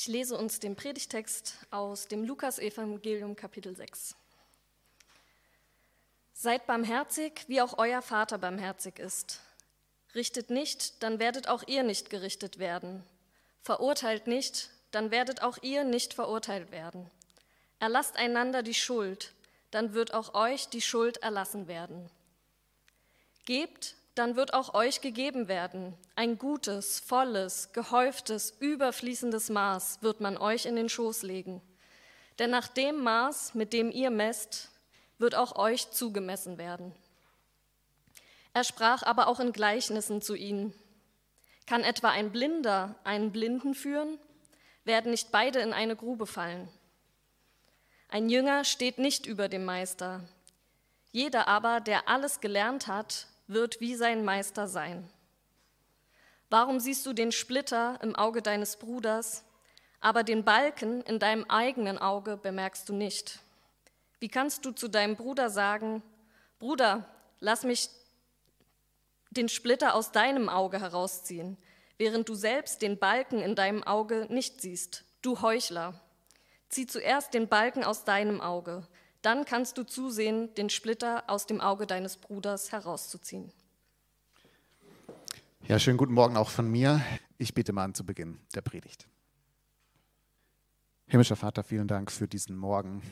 Ich lese uns den Predigtext aus dem Lukas-Evangelium, Kapitel 6. Seid barmherzig, wie auch euer Vater barmherzig ist. Richtet nicht, dann werdet auch ihr nicht gerichtet werden. Verurteilt nicht, dann werdet auch ihr nicht verurteilt werden. Erlasst einander die Schuld, dann wird auch euch die Schuld erlassen werden. Gebt, dann wird auch euch gegeben werden. Ein gutes, volles, gehäuftes, überfließendes Maß wird man euch in den Schoß legen. Denn nach dem Maß, mit dem ihr messt, wird auch euch zugemessen werden. Er sprach aber auch in Gleichnissen zu ihnen. Kann etwa ein Blinder einen Blinden führen? Werden nicht beide in eine Grube fallen? Ein Jünger steht nicht über dem Meister. Jeder aber, der alles gelernt hat, wird wie sein Meister sein. Warum siehst du den Splitter im Auge deines Bruders, aber den Balken in deinem eigenen Auge bemerkst du nicht? Wie kannst du zu deinem Bruder sagen, Bruder, lass mich den Splitter aus deinem Auge herausziehen, während du selbst den Balken in deinem Auge nicht siehst, du Heuchler. Zieh zuerst den Balken aus deinem Auge, dann kannst du zusehen, den Splitter aus dem Auge deines Bruders herauszuziehen. Ja, schönen guten Morgen auch von mir. Ich bitte mal an zu Beginn der Predigt. Himmlischer Vater, vielen Dank für diesen Morgen.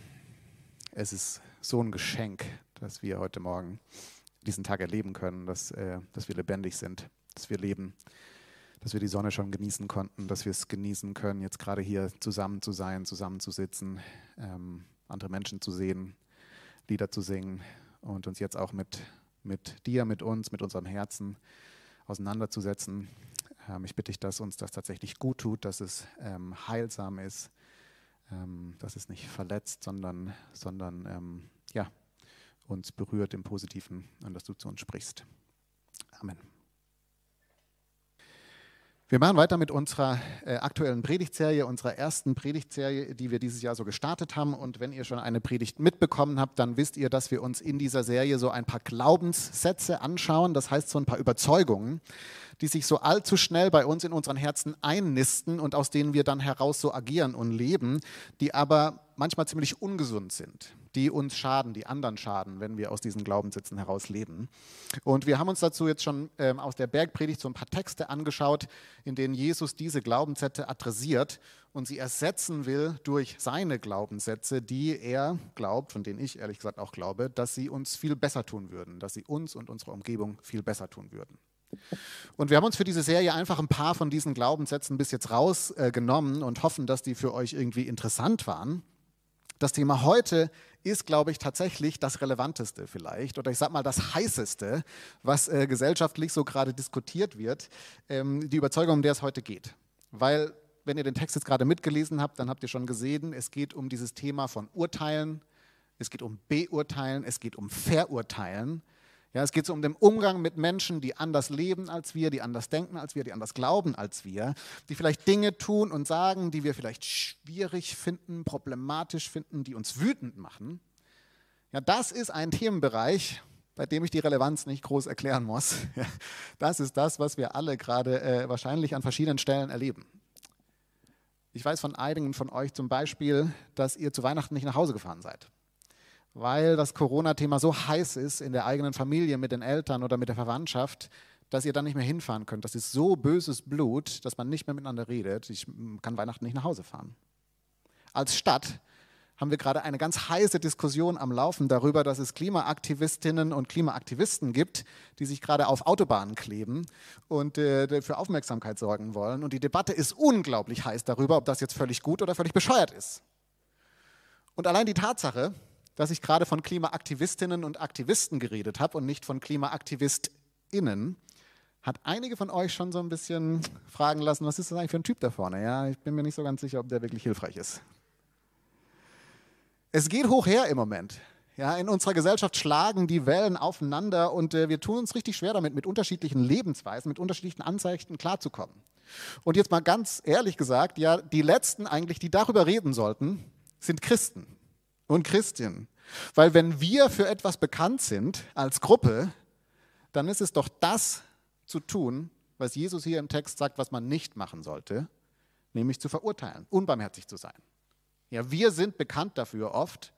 Es ist so ein Geschenk, dass wir heute Morgen diesen Tag erleben können, dass, äh, dass wir lebendig sind, dass wir leben, dass wir die Sonne schon genießen konnten, dass wir es genießen können, jetzt gerade hier zusammen zu sein, zusammen zu sitzen, ähm, andere Menschen zu sehen, Lieder zu singen und uns jetzt auch mit, mit dir, mit uns, mit unserem Herzen auseinanderzusetzen. Ähm, ich bitte dich, dass uns das tatsächlich gut tut, dass es ähm, heilsam ist, ähm, dass es nicht verletzt, sondern, sondern ähm, ja, uns berührt im Positiven und dass du zu uns sprichst. Amen. Wir machen weiter mit unserer äh, aktuellen Predigtserie, unserer ersten Predigtserie, die wir dieses Jahr so gestartet haben. Und wenn ihr schon eine Predigt mitbekommen habt, dann wisst ihr, dass wir uns in dieser Serie so ein paar Glaubenssätze anschauen, das heißt so ein paar Überzeugungen, die sich so allzu schnell bei uns in unseren Herzen einnisten und aus denen wir dann heraus so agieren und leben, die aber manchmal ziemlich ungesund sind die uns schaden, die anderen schaden, wenn wir aus diesen Glaubenssätzen heraus leben. Und wir haben uns dazu jetzt schon ähm, aus der Bergpredigt so ein paar Texte angeschaut, in denen Jesus diese Glaubenssätze adressiert und sie ersetzen will durch seine Glaubenssätze, die er glaubt, von denen ich ehrlich gesagt auch glaube, dass sie uns viel besser tun würden, dass sie uns und unsere Umgebung viel besser tun würden. Und wir haben uns für diese Serie einfach ein paar von diesen Glaubenssätzen bis jetzt rausgenommen äh, und hoffen, dass die für euch irgendwie interessant waren. Das Thema heute ist, glaube ich, tatsächlich das Relevanteste vielleicht oder ich sage mal das Heißeste, was äh, gesellschaftlich so gerade diskutiert wird, ähm, die Überzeugung, um der es heute geht. Weil, wenn ihr den Text jetzt gerade mitgelesen habt, dann habt ihr schon gesehen, es geht um dieses Thema von Urteilen, es geht um Beurteilen, es geht um Verurteilen. Ja, es geht so um den Umgang mit Menschen, die anders leben als wir, die anders denken als wir, die anders glauben als wir, die vielleicht Dinge tun und sagen, die wir vielleicht schwierig finden, problematisch finden, die uns wütend machen. Ja, das ist ein Themenbereich, bei dem ich die Relevanz nicht groß erklären muss. Das ist das, was wir alle gerade äh, wahrscheinlich an verschiedenen Stellen erleben. Ich weiß von einigen von euch zum Beispiel, dass ihr zu Weihnachten nicht nach Hause gefahren seid weil das Corona-Thema so heiß ist in der eigenen Familie, mit den Eltern oder mit der Verwandtschaft, dass ihr dann nicht mehr hinfahren könnt. Das ist so böses Blut, dass man nicht mehr miteinander redet. Ich kann Weihnachten nicht nach Hause fahren. Als Stadt haben wir gerade eine ganz heiße Diskussion am Laufen darüber, dass es Klimaaktivistinnen und Klimaaktivisten gibt, die sich gerade auf Autobahnen kleben und äh, für Aufmerksamkeit sorgen wollen. Und die Debatte ist unglaublich heiß darüber, ob das jetzt völlig gut oder völlig bescheuert ist. Und allein die Tatsache, dass ich gerade von Klimaaktivistinnen und Aktivisten geredet habe und nicht von KlimaaktivistInnen, hat einige von euch schon so ein bisschen fragen lassen, was ist das eigentlich für ein Typ da vorne? Ja, ich bin mir nicht so ganz sicher, ob der wirklich hilfreich ist. Es geht hoch her im Moment. Ja, in unserer Gesellschaft schlagen die Wellen aufeinander und äh, wir tun uns richtig schwer damit, mit unterschiedlichen Lebensweisen, mit unterschiedlichen Anzeichen klarzukommen. Und jetzt mal ganz ehrlich gesagt, ja, die Letzten eigentlich, die darüber reden sollten, sind Christen und Christinnen. Weil wenn wir für etwas bekannt sind als Gruppe, dann ist es doch das zu tun, was Jesus hier im Text sagt, was man nicht machen sollte, nämlich zu verurteilen, unbarmherzig zu sein. Ja, wir sind bekannt dafür oft,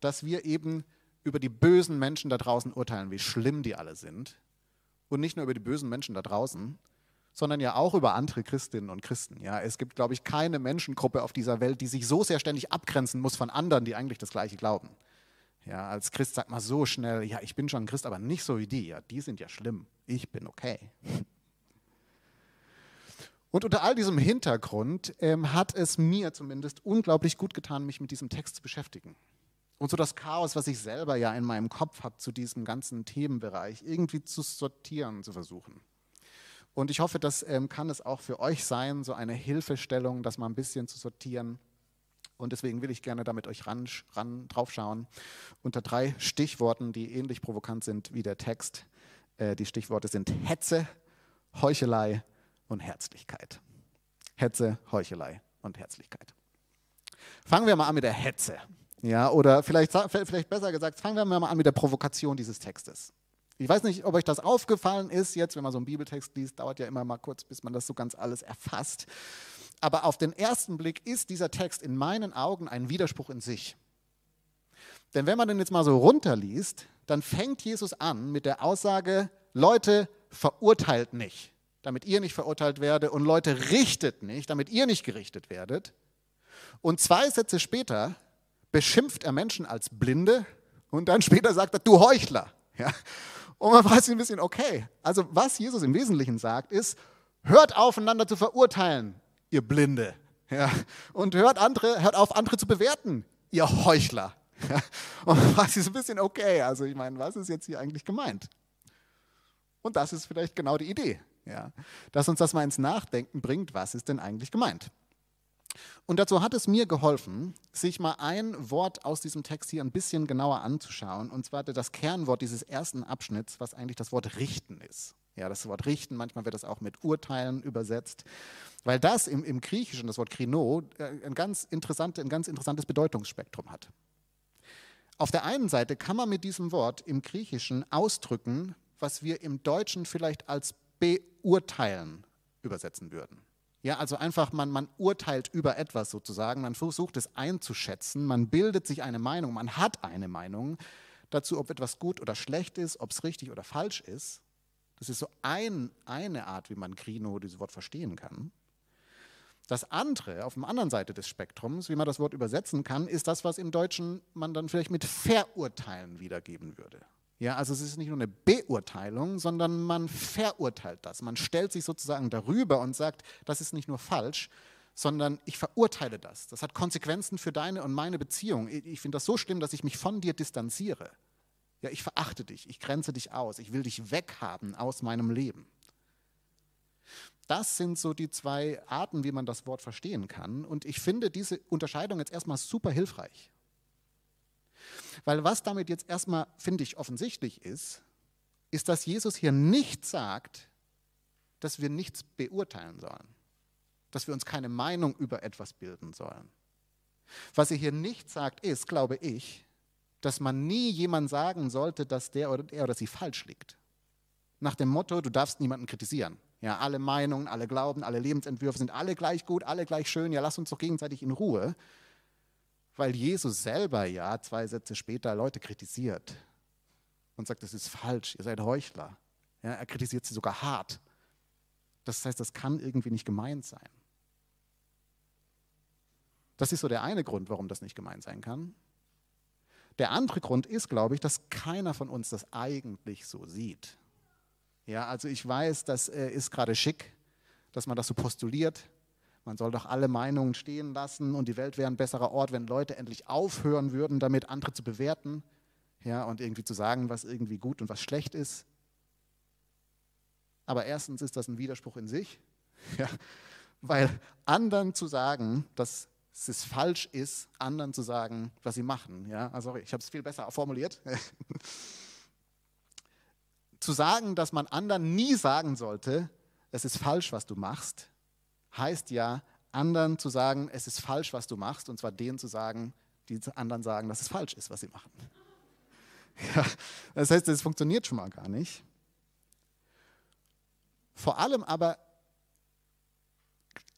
dass wir eben über die bösen Menschen da draußen urteilen, wie schlimm die alle sind. Und nicht nur über die bösen Menschen da draußen, sondern ja auch über andere Christinnen und Christen. Ja, es gibt, glaube ich, keine Menschengruppe auf dieser Welt, die sich so sehr ständig abgrenzen muss von anderen, die eigentlich das Gleiche glauben. Ja, als Christ sagt man so schnell, ja, ich bin schon ein Christ, aber nicht so wie die. Ja, die sind ja schlimm. Ich bin okay. Und unter all diesem Hintergrund ähm, hat es mir zumindest unglaublich gut getan, mich mit diesem Text zu beschäftigen. Und so das Chaos, was ich selber ja in meinem Kopf habe zu diesem ganzen Themenbereich, irgendwie zu sortieren, zu versuchen. Und ich hoffe, das ähm, kann es auch für euch sein, so eine Hilfestellung, das mal ein bisschen zu sortieren. Und deswegen will ich gerne da mit euch ran, ran drauf schauen. Unter drei Stichworten, die ähnlich provokant sind wie der Text. Äh, die Stichworte sind Hetze, Heuchelei und Herzlichkeit. Hetze, Heuchelei und Herzlichkeit. Fangen wir mal an mit der Hetze. Ja, oder vielleicht, vielleicht besser gesagt, fangen wir mal an mit der Provokation dieses Textes. Ich weiß nicht, ob euch das aufgefallen ist, jetzt, wenn man so einen Bibeltext liest, dauert ja immer mal kurz, bis man das so ganz alles erfasst. Aber auf den ersten Blick ist dieser Text in meinen Augen ein Widerspruch in sich. Denn wenn man den jetzt mal so runterliest, dann fängt Jesus an mit der Aussage, Leute, verurteilt nicht, damit ihr nicht verurteilt werdet und Leute, richtet nicht, damit ihr nicht gerichtet werdet. Und zwei Sätze später beschimpft er Menschen als Blinde und dann später sagt er, du Heuchler. Ja? Und man fragt sich ein bisschen, okay, also was Jesus im Wesentlichen sagt, ist, hört auf, einander zu verurteilen, ihr Blinde. Ja? Und hört, andere, hört auf, andere zu bewerten, ihr Heuchler. Ja? Und man fragt sich ein bisschen, okay, also ich meine, was ist jetzt hier eigentlich gemeint? Und das ist vielleicht genau die Idee, ja? dass uns das mal ins Nachdenken bringt, was ist denn eigentlich gemeint? Und dazu hat es mir geholfen, sich mal ein Wort aus diesem Text hier ein bisschen genauer anzuschauen, und zwar das Kernwort dieses ersten Abschnitts, was eigentlich das Wort richten ist. Ja, das Wort richten, manchmal wird das auch mit urteilen übersetzt, weil das im, im Griechischen, das Wort krino, äh, ein ganz, interessante, ein ganz interessantes Bedeutungsspektrum hat. Auf der einen Seite kann man mit diesem Wort im Griechischen ausdrücken, was wir im Deutschen vielleicht als beurteilen übersetzen würden. Ja, also einfach, man, man urteilt über etwas sozusagen, man versucht es einzuschätzen, man bildet sich eine Meinung, man hat eine Meinung dazu, ob etwas gut oder schlecht ist, ob es richtig oder falsch ist. Das ist so ein, eine Art, wie man Krino, dieses Wort, verstehen kann. Das andere, auf der anderen Seite des Spektrums, wie man das Wort übersetzen kann, ist das, was im Deutschen man dann vielleicht mit verurteilen wiedergeben würde. Ja, also es ist nicht nur eine Beurteilung, sondern man verurteilt das. Man stellt sich sozusagen darüber und sagt, das ist nicht nur falsch, sondern ich verurteile das. Das hat Konsequenzen für deine und meine Beziehung. Ich finde das so schlimm, dass ich mich von dir distanziere. Ja, ich verachte dich, ich grenze dich aus, ich will dich weghaben aus meinem Leben. Das sind so die zwei Arten, wie man das Wort verstehen kann. Und ich finde diese Unterscheidung jetzt erstmal super hilfreich. Weil was damit jetzt erstmal, finde ich, offensichtlich ist, ist, dass Jesus hier nicht sagt, dass wir nichts beurteilen sollen, dass wir uns keine Meinung über etwas bilden sollen. Was er hier nicht sagt, ist, glaube ich, dass man nie jemand sagen sollte, dass der oder er oder sie falsch liegt. Nach dem Motto, du darfst niemanden kritisieren. Ja, alle Meinungen, alle Glauben, alle Lebensentwürfe sind alle gleich gut, alle gleich schön. Ja, lass uns doch gegenseitig in Ruhe weil Jesus selber ja zwei Sätze später Leute kritisiert und sagt, das ist falsch, ihr seid Heuchler. Ja, er kritisiert sie sogar hart. Das heißt, das kann irgendwie nicht gemeint sein. Das ist so der eine Grund, warum das nicht gemeint sein kann. Der andere Grund ist, glaube ich, dass keiner von uns das eigentlich so sieht. Ja, also ich weiß, das äh, ist gerade schick, dass man das so postuliert. Man soll doch alle Meinungen stehen lassen und die Welt wäre ein besserer Ort, wenn Leute endlich aufhören würden, damit andere zu bewerten ja, und irgendwie zu sagen, was irgendwie gut und was schlecht ist. Aber erstens ist das ein Widerspruch in sich, ja, weil anderen zu sagen, dass es falsch ist, anderen zu sagen, was sie machen. Ja, also ich habe es viel besser formuliert. zu sagen, dass man anderen nie sagen sollte, es ist falsch, was du machst, heißt ja, anderen zu sagen, es ist falsch, was du machst, und zwar denen zu sagen, die anderen sagen, dass es falsch ist, was sie machen. Ja, das heißt, es funktioniert schon mal gar nicht.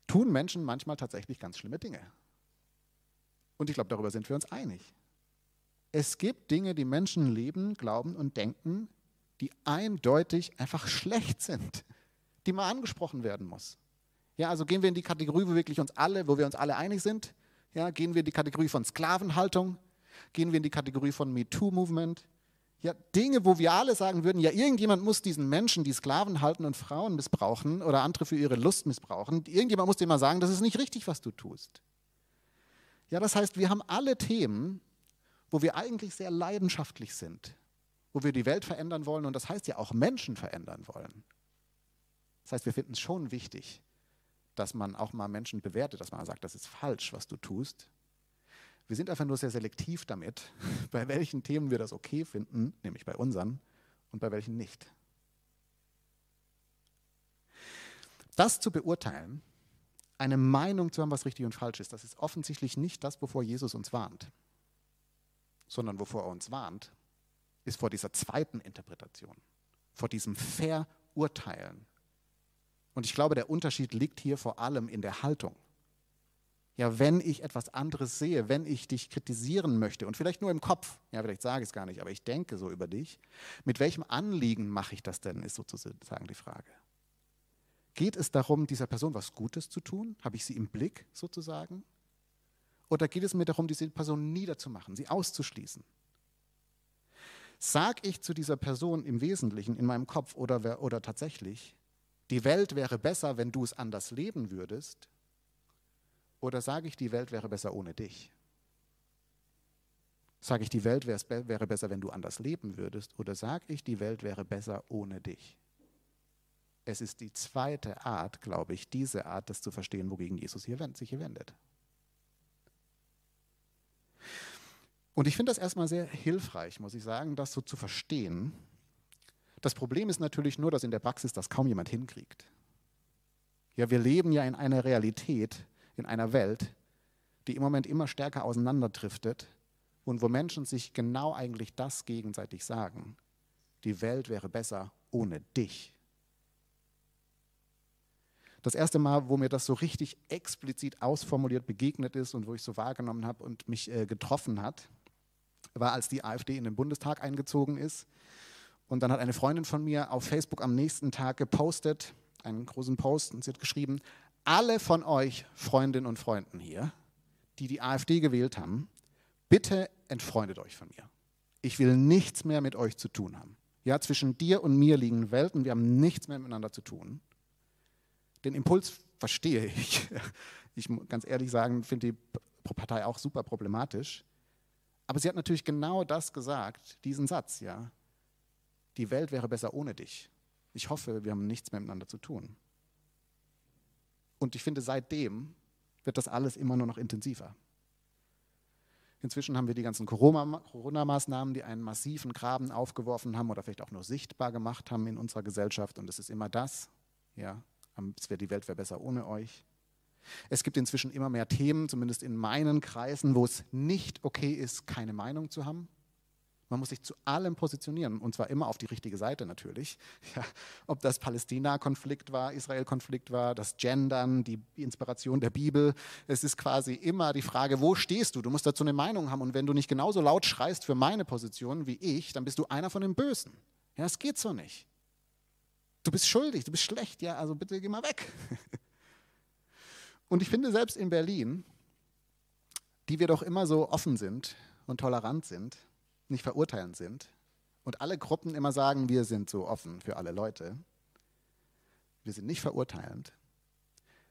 tun Menschen manchmal tatsächlich ganz schlimme Dinge. Und ich glaube, darüber sind wir uns einig. Es gibt Dinge, die Menschen leben, glauben und denken, die eindeutig einfach schlecht sind, die mal angesprochen werden muss. Ja, also gehen wir in die Kategorie, wo wirklich uns alle, wo wir uns alle einig sind. Ja, gehen wir in die Kategorie von Sklavenhaltung, gehen wir in die Kategorie von MeToo-Movement. Ja, Dinge, wo wir alle sagen würden, ja, irgendjemand muss diesen Menschen, die Sklaven halten und Frauen missbrauchen oder andere für ihre Lust missbrauchen, irgendjemand muss dir mal sagen, das ist nicht richtig, was du tust. Ja, das heißt, wir haben alle Themen, wo wir eigentlich sehr leidenschaftlich sind, wo wir die Welt verändern wollen und das heißt ja auch Menschen verändern wollen. Das heißt, wir finden es schon wichtig, dass man auch mal Menschen bewertet, dass man sagt, das ist falsch, was du tust. Wir sind einfach nur sehr selektiv damit, bei welchen Themen wir das okay finden, nämlich bei unseren, und bei welchen nicht. Das zu beurteilen, eine Meinung zu haben, was richtig und falsch ist, das ist offensichtlich nicht das, wovor Jesus uns warnt, sondern wovor er uns warnt, ist vor dieser zweiten Interpretation, vor diesem Verurteilen. Und ich glaube, der Unterschied liegt hier vor allem in der Haltung. Ja, wenn ich etwas anderes sehe, wenn ich dich kritisieren möchte und vielleicht nur im Kopf, ja, vielleicht sage ich es gar nicht, aber ich denke so über dich, mit welchem Anliegen mache ich das denn, ist sozusagen die Frage. Geht es darum, dieser Person was Gutes zu tun? Habe ich sie im Blick sozusagen? Oder geht es mir darum, diese Person niederzumachen, sie auszuschließen? Sag ich zu dieser Person im Wesentlichen in meinem Kopf oder, oder tatsächlich, die Welt wäre besser, wenn du es anders leben würdest? Oder sage ich, die Welt wäre besser ohne dich? Sage ich, die Welt wäre besser, wenn du anders leben würdest? Oder sage ich, die Welt wäre besser ohne dich? Es ist die zweite Art, glaube ich, diese Art, das zu verstehen, wogegen Jesus hier sich hier wendet. Und ich finde das erstmal sehr hilfreich, muss ich sagen, das so zu verstehen. Das Problem ist natürlich nur, dass in der Praxis das kaum jemand hinkriegt. Ja, wir leben ja in einer Realität, in einer Welt, die im Moment immer stärker auseinanderdriftet und wo Menschen sich genau eigentlich das gegenseitig sagen. Die Welt wäre besser ohne dich. Das erste Mal, wo mir das so richtig explizit ausformuliert begegnet ist und wo ich so wahrgenommen habe und mich äh, getroffen hat, war, als die AfD in den Bundestag eingezogen ist. Und dann hat eine Freundin von mir auf Facebook am nächsten Tag gepostet, einen großen Post, und sie hat geschrieben, alle von euch Freundinnen und Freunden hier, die die AfD gewählt haben, bitte entfreundet euch von mir. Ich will nichts mehr mit euch zu tun haben. Ja, zwischen dir und mir liegen Welten, wir haben nichts mehr miteinander zu tun. Den Impuls verstehe ich. Ich muss ganz ehrlich sagen, finde die Partei auch super problematisch. Aber sie hat natürlich genau das gesagt, diesen Satz, ja. Die Welt wäre besser ohne dich. Ich hoffe, wir haben nichts mehr miteinander zu tun. Und ich finde, seitdem wird das alles immer nur noch intensiver. Inzwischen haben wir die ganzen Corona-Maßnahmen, die einen massiven Graben aufgeworfen haben oder vielleicht auch nur sichtbar gemacht haben in unserer Gesellschaft. Und es ist immer das, ja, es wäre die Welt wäre besser ohne euch. Es gibt inzwischen immer mehr Themen, zumindest in meinen Kreisen, wo es nicht okay ist, keine Meinung zu haben. Man muss sich zu allem positionieren und zwar immer auf die richtige Seite natürlich. Ja, ob das Palästina-Konflikt war, Israel-Konflikt war, das Gendern, die Inspiration der Bibel. Es ist quasi immer die Frage, wo stehst du? Du musst dazu eine Meinung haben und wenn du nicht genauso laut schreist für meine Position wie ich, dann bist du einer von den Bösen. Ja, es geht so nicht. Du bist schuldig, du bist schlecht, ja, also bitte geh mal weg. Und ich finde, selbst in Berlin, die wir doch immer so offen sind und tolerant sind, nicht verurteilend sind und alle Gruppen immer sagen, wir sind so offen für alle Leute, wir sind nicht verurteilend,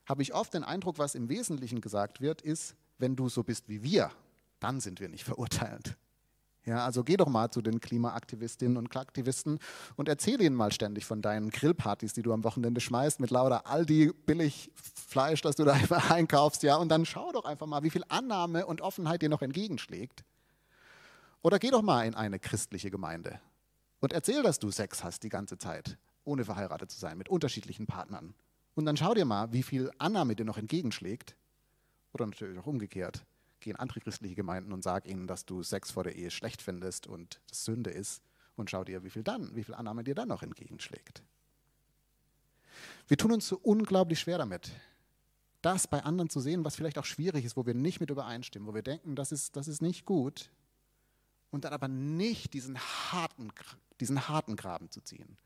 habe ich oft den Eindruck, was im Wesentlichen gesagt wird, ist, wenn du so bist wie wir, dann sind wir nicht verurteilend. Ja, also geh doch mal zu den Klimaaktivistinnen und Aktivisten und erzähle ihnen mal ständig von deinen Grillpartys, die du am Wochenende schmeißt mit lauter Aldi billig Fleisch, das du da einfach einkaufst, ja, und dann schau doch einfach mal, wie viel Annahme und Offenheit dir noch entgegenschlägt. Oder geh doch mal in eine christliche Gemeinde und erzähl, dass du Sex hast die ganze Zeit, ohne verheiratet zu sein, mit unterschiedlichen Partnern. Und dann schau dir mal, wie viel Annahme dir noch entgegenschlägt. Oder natürlich auch umgekehrt geh in andere christliche Gemeinden und sag ihnen, dass du Sex vor der Ehe schlecht findest und das Sünde ist und schau dir, wie viel dann, wie viel Annahme dir dann noch entgegenschlägt. Wir tun uns so unglaublich schwer damit, das bei anderen zu sehen, was vielleicht auch schwierig ist, wo wir nicht mit übereinstimmen, wo wir denken, das ist, das ist nicht gut, und dann aber nicht diesen harten, diesen harten Graben zu ziehen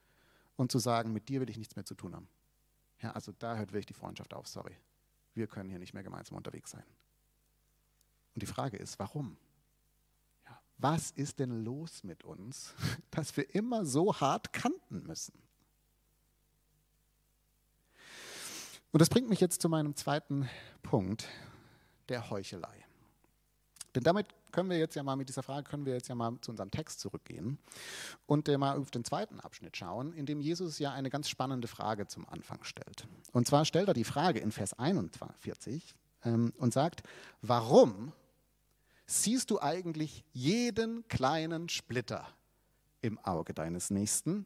und zu sagen, mit dir will ich nichts mehr zu tun haben. Ja, also da hört wirklich die Freundschaft auf, sorry. Wir können hier nicht mehr gemeinsam unterwegs sein. Und die Frage ist, warum? Ja, was ist denn los mit uns, dass wir immer so hart kanten müssen? Und das bringt mich jetzt zu meinem zweiten Punkt, der Heuchelei. Denn damit können wir jetzt ja mal mit dieser Frage, können wir jetzt ja mal zu unserem Text zurückgehen und mal auf den zweiten Abschnitt schauen, in dem Jesus ja eine ganz spannende Frage zum Anfang stellt. Und zwar stellt er die Frage in Vers 41 ähm, und sagt, warum siehst du eigentlich jeden kleinen Splitter im Auge deines Nächsten,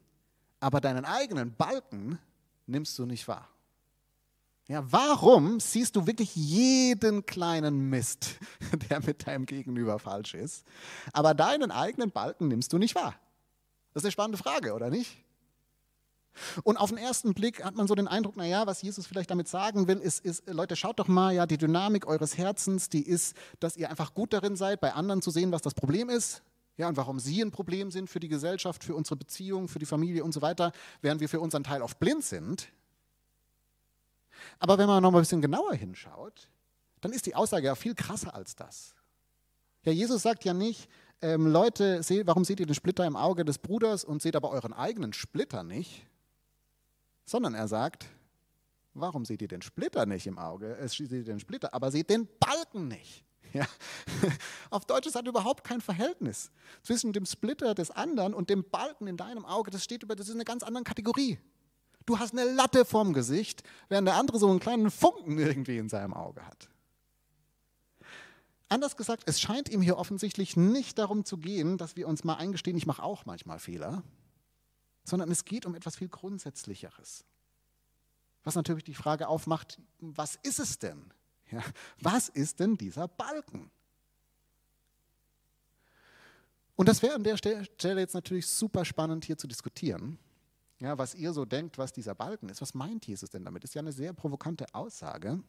aber deinen eigenen Balken nimmst du nicht wahr? Ja, warum siehst du wirklich jeden kleinen Mist, der mit deinem Gegenüber falsch ist, aber deinen eigenen Balken nimmst du nicht wahr? Das ist eine spannende Frage, oder nicht? Und auf den ersten Blick hat man so den Eindruck, naja, was Jesus vielleicht damit sagen will, ist, ist, Leute, schaut doch mal, ja, die Dynamik eures Herzens, die ist, dass ihr einfach gut darin seid, bei anderen zu sehen, was das Problem ist. Ja, und warum sie ein Problem sind für die Gesellschaft, für unsere Beziehung, für die Familie und so weiter, während wir für unseren Teil oft blind sind. Aber wenn man noch mal ein bisschen genauer hinschaut, dann ist die Aussage ja viel krasser als das. Ja, Jesus sagt ja nicht, ähm, Leute, seh, warum seht ihr den Splitter im Auge des Bruders und seht aber euren eigenen Splitter nicht? Sondern er sagt, warum seht ihr den Splitter nicht im Auge? Es seht ihr den Splitter, aber seht den Balken nicht. Ja. Auf Deutsch ist das überhaupt kein Verhältnis zwischen dem Splitter des anderen und dem Balken in deinem Auge. Das steht über, das ist eine ganz andere Kategorie. Du hast eine Latte vorm Gesicht, während der andere so einen kleinen Funken irgendwie in seinem Auge hat. Anders gesagt, es scheint ihm hier offensichtlich nicht darum zu gehen, dass wir uns mal eingestehen, ich mache auch manchmal Fehler, sondern es geht um etwas viel Grundsätzlicheres. Was natürlich die Frage aufmacht, was ist es denn? Ja, was ist denn dieser Balken? Und das wäre an der Stelle jetzt natürlich super spannend hier zu diskutieren ja, was ihr so denkt, was dieser Balken ist. Was meint Jesus denn damit? Ist ja eine sehr provokante Aussage.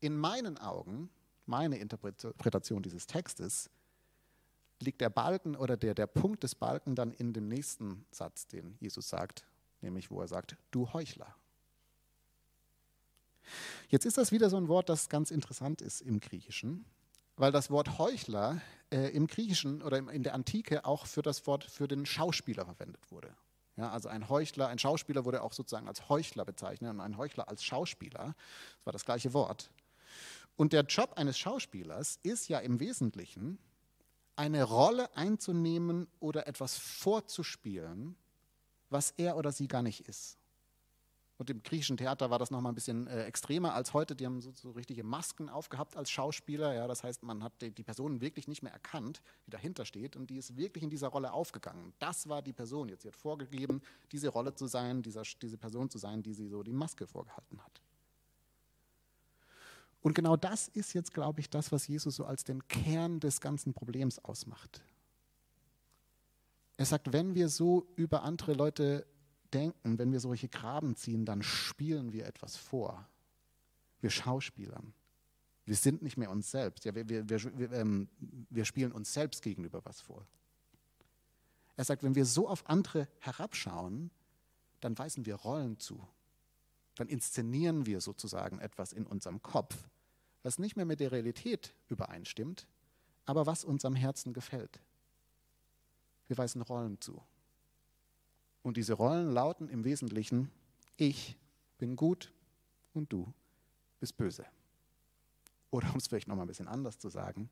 In meinen Augen, meine Interpretation dieses Textes, liegt der Balken oder der, der Punkt des Balken dann in dem nächsten Satz, den Jesus sagt, nämlich wo er sagt, du Heuchler. Jetzt ist das wieder so ein Wort, das ganz interessant ist im Griechischen, weil das Wort Heuchler äh, im Griechischen oder in der Antike auch für das Wort für den Schauspieler verwendet wurde. Ja, also ein Heuchler, ein Schauspieler wurde auch sozusagen als Heuchler bezeichnet und ein Heuchler als Schauspieler. Das war das gleiche Wort. Und der Job eines Schauspielers ist ja im Wesentlichen, eine Rolle einzunehmen oder etwas vorzuspielen, was er oder sie gar nicht ist. Und im griechischen Theater war das nochmal ein bisschen äh, extremer als heute. Die haben so, so, richtige Masken aufgehabt als Schauspieler. Ja, das heißt, man hat die, die, Person wirklich nicht mehr erkannt, die dahinter steht. Und die ist wirklich in dieser Rolle aufgegangen. Das war die Person jetzt. Hat vorgegeben, diese Rolle zu sein, dieser, diese Person zu sein, die sie so die Maske vorgehalten hat. Und genau das ist jetzt, glaube ich, das, was Jesus so als den Kern des ganzen Problems ausmacht. Er sagt, wenn wir so über andere Leute denken, wenn wir solche Graben ziehen, dann spielen wir etwas vor. Wir schauspielern. Wir sind nicht mehr uns selbst. Ja, wir, wir, wir, ähm, wir spielen uns selbst gegenüber was vor. Er sagt, wenn wir so auf andere herabschauen, dann weisen wir Rollen zu. Dann inszenieren wir sozusagen etwas in unserem Kopf, was nicht mehr mit der Realität übereinstimmt, aber was unserem Herzen gefällt. Wir weisen Rollen zu. Und diese Rollen lauten im Wesentlichen, ich bin gut und du bist böse. Oder um es vielleicht nochmal ein bisschen anders zu sagen,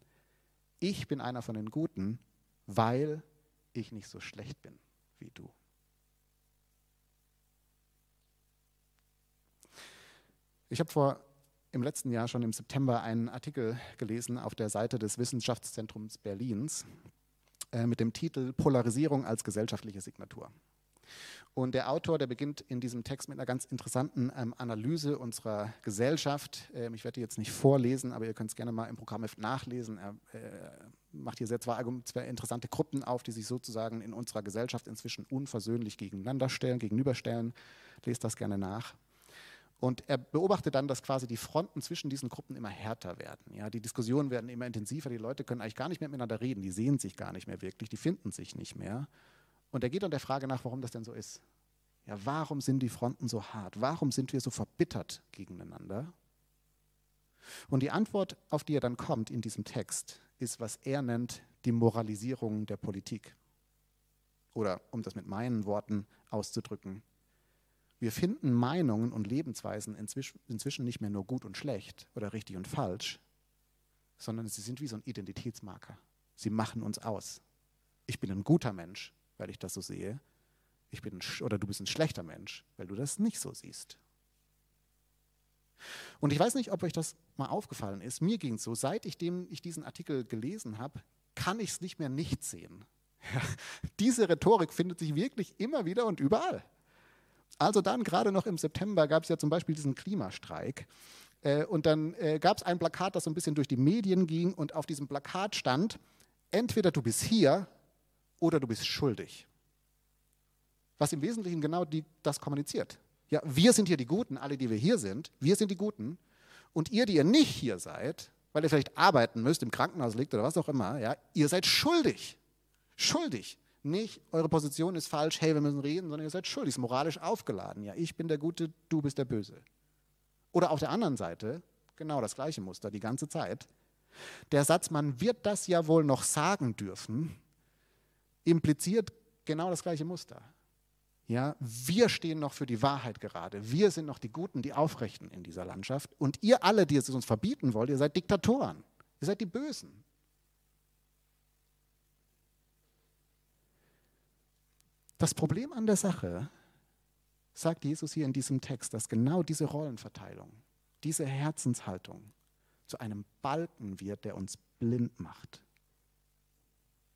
ich bin einer von den Guten, weil ich nicht so schlecht bin wie du. Ich habe vor im letzten Jahr schon im September einen Artikel gelesen auf der Seite des Wissenschaftszentrums Berlins äh, mit dem Titel Polarisierung als gesellschaftliche Signatur. Und der Autor, der beginnt in diesem Text mit einer ganz interessanten ähm, Analyse unserer Gesellschaft. Ähm, ich werde die jetzt nicht vorlesen, aber ihr könnt es gerne mal im Programm nachlesen. Er äh, macht hier sehr zwei, zwei, interessante Gruppen auf, die sich sozusagen in unserer Gesellschaft inzwischen unversöhnlich gegeneinander stellen, gegenüberstellen. Lest das gerne nach. Und er beobachtet dann, dass quasi die Fronten zwischen diesen Gruppen immer härter werden. Ja, die Diskussionen werden immer intensiver, die Leute können eigentlich gar nicht mehr miteinander reden, die sehen sich gar nicht mehr wirklich, die finden sich nicht mehr. Und er geht dann der Frage nach, warum das denn so ist. Ja, warum sind die Fronten so hart? Warum sind wir so verbittert gegeneinander? Und die Antwort, auf die er dann kommt in diesem Text, ist, was er nennt, die Moralisierung der Politik. Oder um das mit meinen Worten auszudrücken, wir finden Meinungen und Lebensweisen inzwischen nicht mehr nur gut und schlecht oder richtig und falsch, sondern sie sind wie so ein Identitätsmarker. Sie machen uns aus. Ich bin ein guter Mensch, weil ich das so sehe. Ich bin oder du bist ein schlechter Mensch, weil du das nicht so siehst. Und ich weiß nicht, ob euch das mal aufgefallen ist. Mir ging es so, seit ich, dem, ich diesen Artikel gelesen habe, kann ich es nicht mehr nicht sehen. Ja, diese Rhetorik findet sich wirklich immer wieder und überall. Also dann, gerade noch im September, gab es ja zum Beispiel diesen Klimastreik. Äh, und dann äh, gab es ein Plakat, das so ein bisschen durch die Medien ging und auf diesem Plakat stand, entweder du bist hier oder du bist schuldig. Was im Wesentlichen genau die, das kommuniziert. Ja, wir sind hier die Guten, alle, die wir hier sind, wir sind die Guten. Und ihr, die ihr nicht hier seid, weil ihr vielleicht arbeiten müsst, im Krankenhaus liegt oder was auch immer, ja, ihr seid schuldig. Schuldig. Nicht, eure Position ist falsch, hey, wir müssen reden, sondern ihr seid schuldig, ist moralisch aufgeladen. Ja, ich bin der Gute, du bist der Böse. Oder auf der anderen Seite, genau das gleiche Muster, die ganze Zeit. Der Satz, man wird das ja wohl noch sagen dürfen, impliziert genau das gleiche Muster. Ja, wir stehen noch für die Wahrheit gerade. Wir sind noch die Guten, die Aufrechten in dieser Landschaft. Und ihr alle, die es uns verbieten wollt, ihr seid Diktatoren. Ihr seid die Bösen. Das Problem an der Sache, sagt Jesus hier in diesem Text, dass genau diese Rollenverteilung, diese Herzenshaltung zu einem Balken wird, der uns blind macht.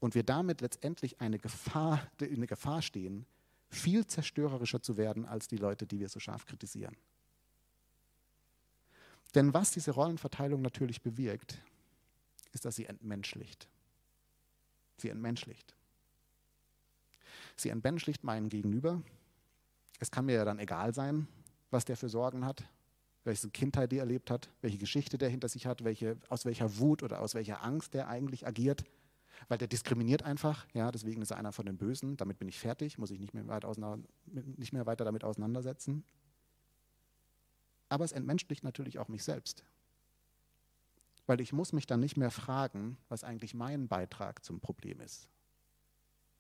Und wir damit letztendlich eine Gefahr, in eine Gefahr stehen, viel zerstörerischer zu werden als die Leute, die wir so scharf kritisieren. Denn was diese Rollenverteilung natürlich bewirkt, ist, dass sie entmenschlicht. Sie entmenschlicht. Sie entmenschlicht meinen Gegenüber. Es kann mir ja dann egal sein, was der für Sorgen hat, welche Kindheit der erlebt hat, welche Geschichte der hinter sich hat, welche, aus welcher Wut oder aus welcher Angst der eigentlich agiert. Weil der diskriminiert einfach, ja, deswegen ist er einer von den Bösen, damit bin ich fertig, muss ich nicht mehr, weit nicht mehr weiter damit auseinandersetzen. Aber es entmenschlicht natürlich auch mich selbst. Weil ich muss mich dann nicht mehr fragen, was eigentlich mein Beitrag zum Problem ist.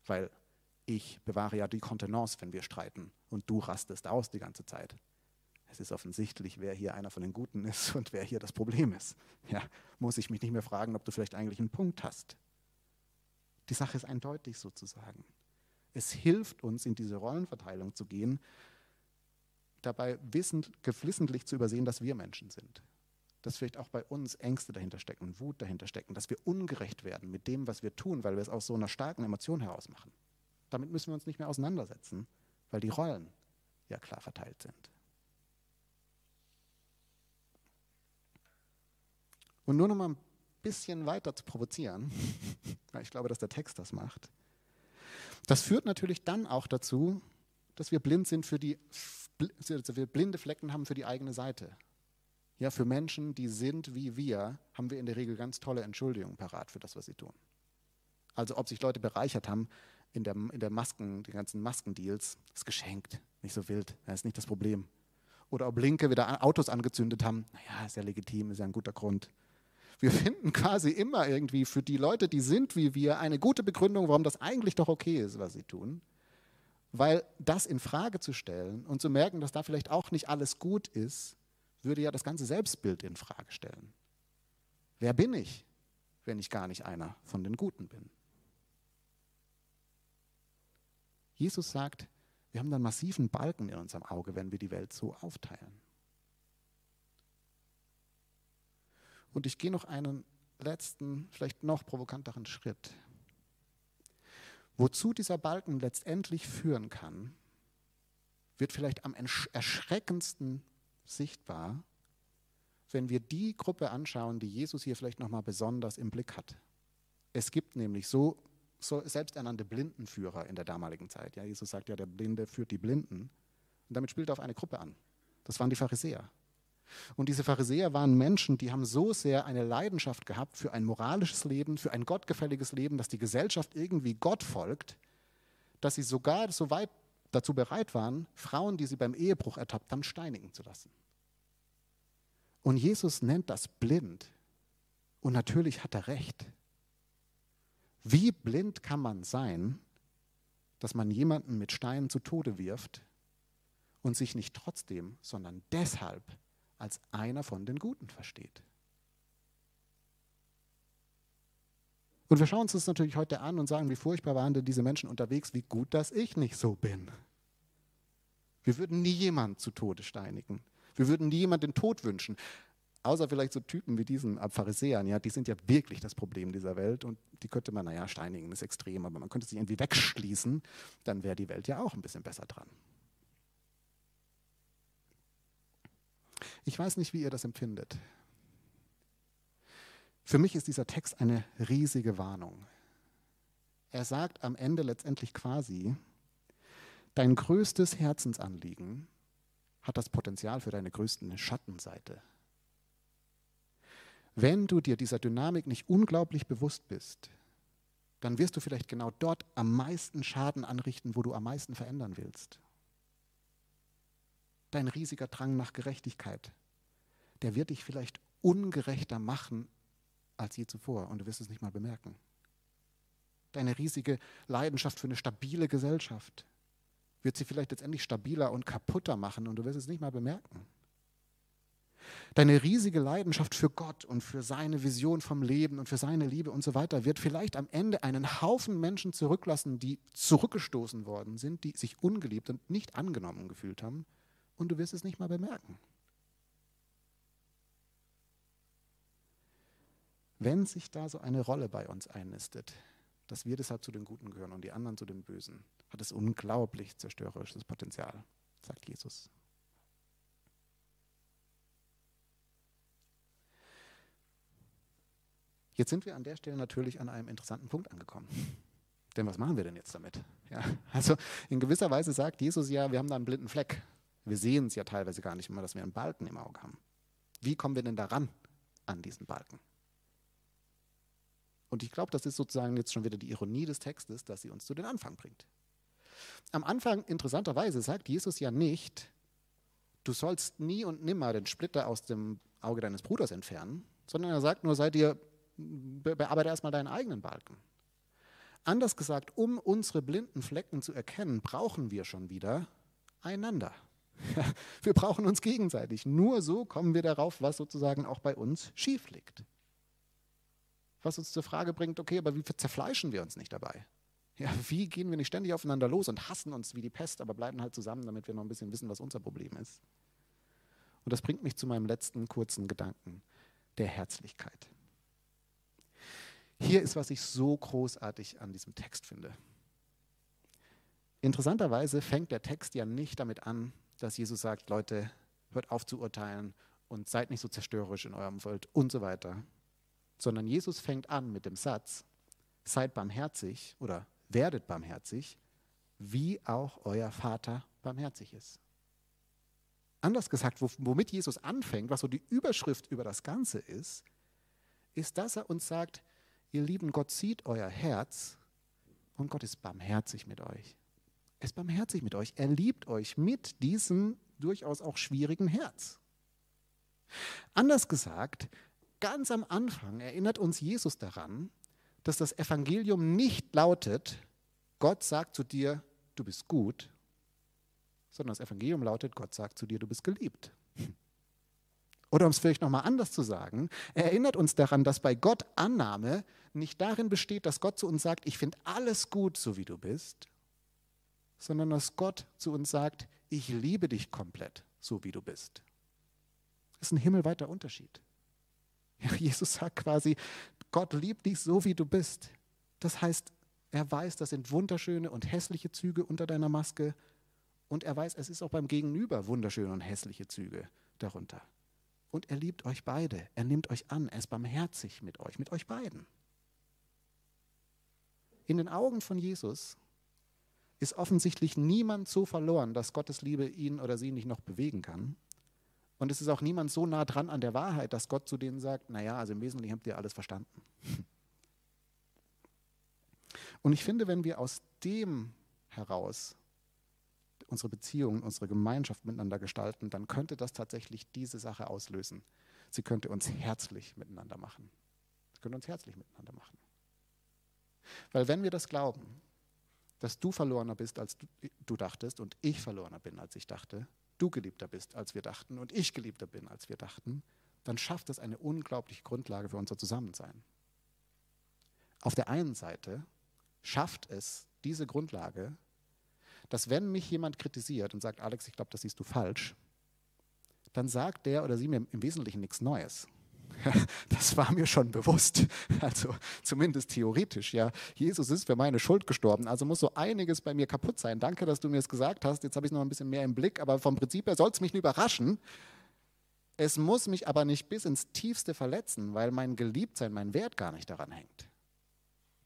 Weil ich bewahre ja die Kontenance, wenn wir streiten und du rastest aus die ganze Zeit. Es ist offensichtlich, wer hier einer von den Guten ist und wer hier das Problem ist. Ja, muss ich mich nicht mehr fragen, ob du vielleicht eigentlich einen Punkt hast. Die Sache ist eindeutig sozusagen. Es hilft uns, in diese Rollenverteilung zu gehen, dabei wissend, geflissentlich zu übersehen, dass wir Menschen sind. Dass vielleicht auch bei uns Ängste dahinter stecken, Wut dahinter stecken, dass wir ungerecht werden mit dem, was wir tun, weil wir es aus so einer starken Emotion heraus machen. Damit müssen wir uns nicht mehr auseinandersetzen, weil die Rollen ja klar verteilt sind. Und nur noch mal ein bisschen weiter zu provozieren, weil ich glaube, dass der Text das macht. Das führt natürlich dann auch dazu, dass wir blind sind für die, also wir blinde Flecken haben für die eigene Seite. Ja, für Menschen, die sind wie wir, haben wir in der Regel ganz tolle Entschuldigungen parat für das, was sie tun. Also ob sich Leute bereichert haben, in der, in der Masken, die ganzen Maskendeals, ist geschenkt, nicht so wild, das ist nicht das Problem. Oder ob Linke wieder Autos angezündet haben, naja, ist ja legitim, ist ja ein guter Grund. Wir finden quasi immer irgendwie für die Leute, die sind wie wir, eine gute Begründung, warum das eigentlich doch okay ist, was sie tun. Weil das in Frage zu stellen und zu merken, dass da vielleicht auch nicht alles gut ist, würde ja das ganze Selbstbild in Frage stellen. Wer bin ich, wenn ich gar nicht einer von den Guten bin? Jesus sagt, wir haben dann massiven Balken in unserem Auge, wenn wir die Welt so aufteilen. Und ich gehe noch einen letzten, vielleicht noch provokanteren Schritt. Wozu dieser Balken letztendlich führen kann, wird vielleicht am erschreckendsten sichtbar, wenn wir die Gruppe anschauen, die Jesus hier vielleicht nochmal besonders im Blick hat. Es gibt nämlich so so selbsternannte Blindenführer in der damaligen Zeit. Ja, Jesus sagt ja, der Blinde führt die Blinden. Und damit spielt er auf eine Gruppe an. Das waren die Pharisäer. Und diese Pharisäer waren Menschen, die haben so sehr eine Leidenschaft gehabt für ein moralisches Leben, für ein gottgefälliges Leben, dass die Gesellschaft irgendwie Gott folgt, dass sie sogar so weit dazu bereit waren, Frauen, die sie beim Ehebruch ertappt haben, steinigen zu lassen. Und Jesus nennt das blind. Und natürlich hat er recht. Wie blind kann man sein, dass man jemanden mit Steinen zu Tode wirft und sich nicht trotzdem, sondern deshalb als einer von den Guten versteht? Und wir schauen uns das natürlich heute an und sagen, wie furchtbar waren denn diese Menschen unterwegs, wie gut, dass ich nicht so bin. Wir würden nie jemanden zu Tode steinigen. Wir würden nie jemanden den Tod wünschen. Außer vielleicht so Typen wie diesen Pharisäern, ja, die sind ja wirklich das Problem dieser Welt und die könnte man, naja, steinigen ist extrem, aber man könnte sie irgendwie wegschließen, dann wäre die Welt ja auch ein bisschen besser dran. Ich weiß nicht, wie ihr das empfindet. Für mich ist dieser Text eine riesige Warnung. Er sagt am Ende letztendlich quasi, dein größtes Herzensanliegen hat das Potenzial für deine größte Schattenseite. Wenn du dir dieser Dynamik nicht unglaublich bewusst bist, dann wirst du vielleicht genau dort am meisten Schaden anrichten, wo du am meisten verändern willst. Dein riesiger Drang nach Gerechtigkeit, der wird dich vielleicht ungerechter machen, als je zuvor und du wirst es nicht mal bemerken. Deine riesige Leidenschaft für eine stabile Gesellschaft wird sie vielleicht letztendlich stabiler und kaputter machen und du wirst es nicht mal bemerken. Deine riesige Leidenschaft für Gott und für seine Vision vom Leben und für seine Liebe und so weiter wird vielleicht am Ende einen Haufen Menschen zurücklassen, die zurückgestoßen worden sind, die sich ungeliebt und nicht angenommen gefühlt haben und du wirst es nicht mal bemerken. Wenn sich da so eine Rolle bei uns einnistet, dass wir deshalb zu den Guten gehören und die anderen zu den Bösen, hat es unglaublich zerstörerisches Potenzial, sagt Jesus. Jetzt sind wir an der Stelle natürlich an einem interessanten Punkt angekommen. Denn was machen wir denn jetzt damit? Ja, also in gewisser Weise sagt Jesus ja, wir haben da einen blinden Fleck. Wir sehen es ja teilweise gar nicht mehr, dass wir einen Balken im Auge haben. Wie kommen wir denn daran an diesen Balken? Und ich glaube, das ist sozusagen jetzt schon wieder die Ironie des Textes, dass sie uns zu den Anfang bringt. Am Anfang, interessanterweise, sagt Jesus ja nicht, du sollst nie und nimmer den Splitter aus dem Auge deines Bruders entfernen, sondern er sagt nur, sei dir, bearbeite erstmal deinen eigenen Balken. Anders gesagt, um unsere blinden Flecken zu erkennen, brauchen wir schon wieder einander. Wir brauchen uns gegenseitig. Nur so kommen wir darauf, was sozusagen auch bei uns schief liegt was uns zur Frage bringt, okay, aber wie zerfleischen wir uns nicht dabei? Ja, wie gehen wir nicht ständig aufeinander los und hassen uns wie die Pest, aber bleiben halt zusammen, damit wir noch ein bisschen wissen, was unser Problem ist? Und das bringt mich zu meinem letzten kurzen Gedanken, der Herzlichkeit. Hier ist, was ich so großartig an diesem Text finde. Interessanterweise fängt der Text ja nicht damit an, dass Jesus sagt, Leute, hört auf zu urteilen und seid nicht so zerstörerisch in eurem Umfeld und so weiter, sondern Jesus fängt an mit dem Satz, seid barmherzig oder werdet barmherzig, wie auch euer Vater barmherzig ist. Anders gesagt, womit Jesus anfängt, was so die Überschrift über das Ganze ist, ist, dass er uns sagt, ihr lieben Gott sieht euer Herz und Gott ist barmherzig mit euch. Ist barmherzig mit euch. Er liebt euch mit diesem durchaus auch schwierigen Herz. Anders gesagt, ganz am Anfang erinnert uns Jesus daran, dass das Evangelium nicht lautet, Gott sagt zu dir, du bist gut, sondern das Evangelium lautet, Gott sagt zu dir, du bist geliebt. Oder um es vielleicht nochmal anders zu sagen, er erinnert uns daran, dass bei Gott Annahme nicht darin besteht, dass Gott zu uns sagt, ich finde alles gut, so wie du bist, sondern dass Gott zu uns sagt, ich liebe dich komplett, so wie du bist. Das ist ein himmelweiter Unterschied. Ja, Jesus sagt quasi, Gott liebt dich so, wie du bist. Das heißt, er weiß, das sind wunderschöne und hässliche Züge unter deiner Maske. Und er weiß, es ist auch beim Gegenüber wunderschöne und hässliche Züge darunter. Und er liebt euch beide. Er nimmt euch an. Er ist barmherzig mit euch, mit euch beiden. In den Augen von Jesus ist offensichtlich niemand so verloren, dass Gottes Liebe ihn oder sie nicht noch bewegen kann. Und es ist auch niemand so nah dran an der Wahrheit, dass Gott zu denen sagt, naja, also im Wesentlichen habt ihr alles verstanden. Und ich finde, wenn wir aus dem heraus unsere Beziehungen, unsere Gemeinschaft miteinander gestalten, dann könnte das tatsächlich diese Sache auslösen. Sie könnte uns herzlich miteinander machen. Sie könnte uns herzlich miteinander machen. Weil wenn wir das glauben, dass du verlorener bist, als du, du dachtest und ich verlorener bin, als ich dachte, du geliebter bist, als wir dachten und ich geliebter bin, als wir dachten, dann schafft es eine unglaubliche Grundlage für unser Zusammensein. Auf der einen Seite schafft es diese Grundlage, dass wenn mich jemand kritisiert und sagt, Alex, ich glaube, das siehst du falsch, dann sagt der oder sie mir im Wesentlichen nichts Neues. Das war mir schon bewusst, also zumindest theoretisch. Ja, Jesus ist für meine Schuld gestorben, also muss so einiges bei mir kaputt sein. Danke, dass du mir es gesagt hast. Jetzt habe ich noch ein bisschen mehr im Blick, aber vom Prinzip her soll es mich nicht überraschen. Es muss mich aber nicht bis ins Tiefste verletzen, weil mein Geliebtsein, mein Wert gar nicht daran hängt.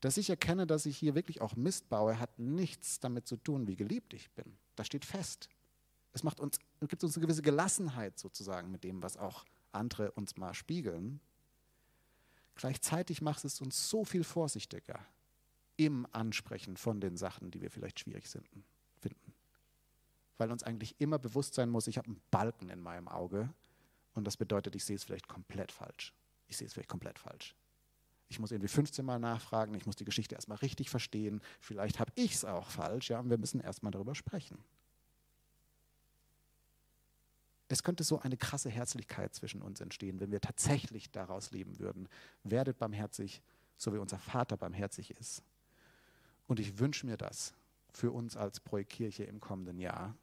Dass ich erkenne, dass ich hier wirklich auch Mist baue, hat nichts damit zu tun, wie geliebt ich bin. Das steht fest. Es macht uns, gibt uns eine gewisse Gelassenheit sozusagen mit dem, was auch andere uns mal spiegeln. Gleichzeitig macht es uns so viel vorsichtiger im Ansprechen von den Sachen, die wir vielleicht schwierig finden. Weil uns eigentlich immer bewusst sein muss, ich habe einen Balken in meinem Auge und das bedeutet, ich sehe es vielleicht komplett falsch. Ich sehe es vielleicht komplett falsch. Ich muss irgendwie 15 Mal nachfragen, ich muss die Geschichte erstmal richtig verstehen. Vielleicht habe ich es auch falsch, ja, und wir müssen erstmal darüber sprechen. Es könnte so eine krasse Herzlichkeit zwischen uns entstehen, wenn wir tatsächlich daraus leben würden. Werdet barmherzig, so wie unser Vater barmherzig ist. Und ich wünsche mir das für uns als Projektkirche im kommenden Jahr,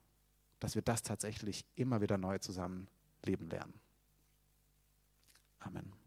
dass wir das tatsächlich immer wieder neu zusammen leben lernen. Amen.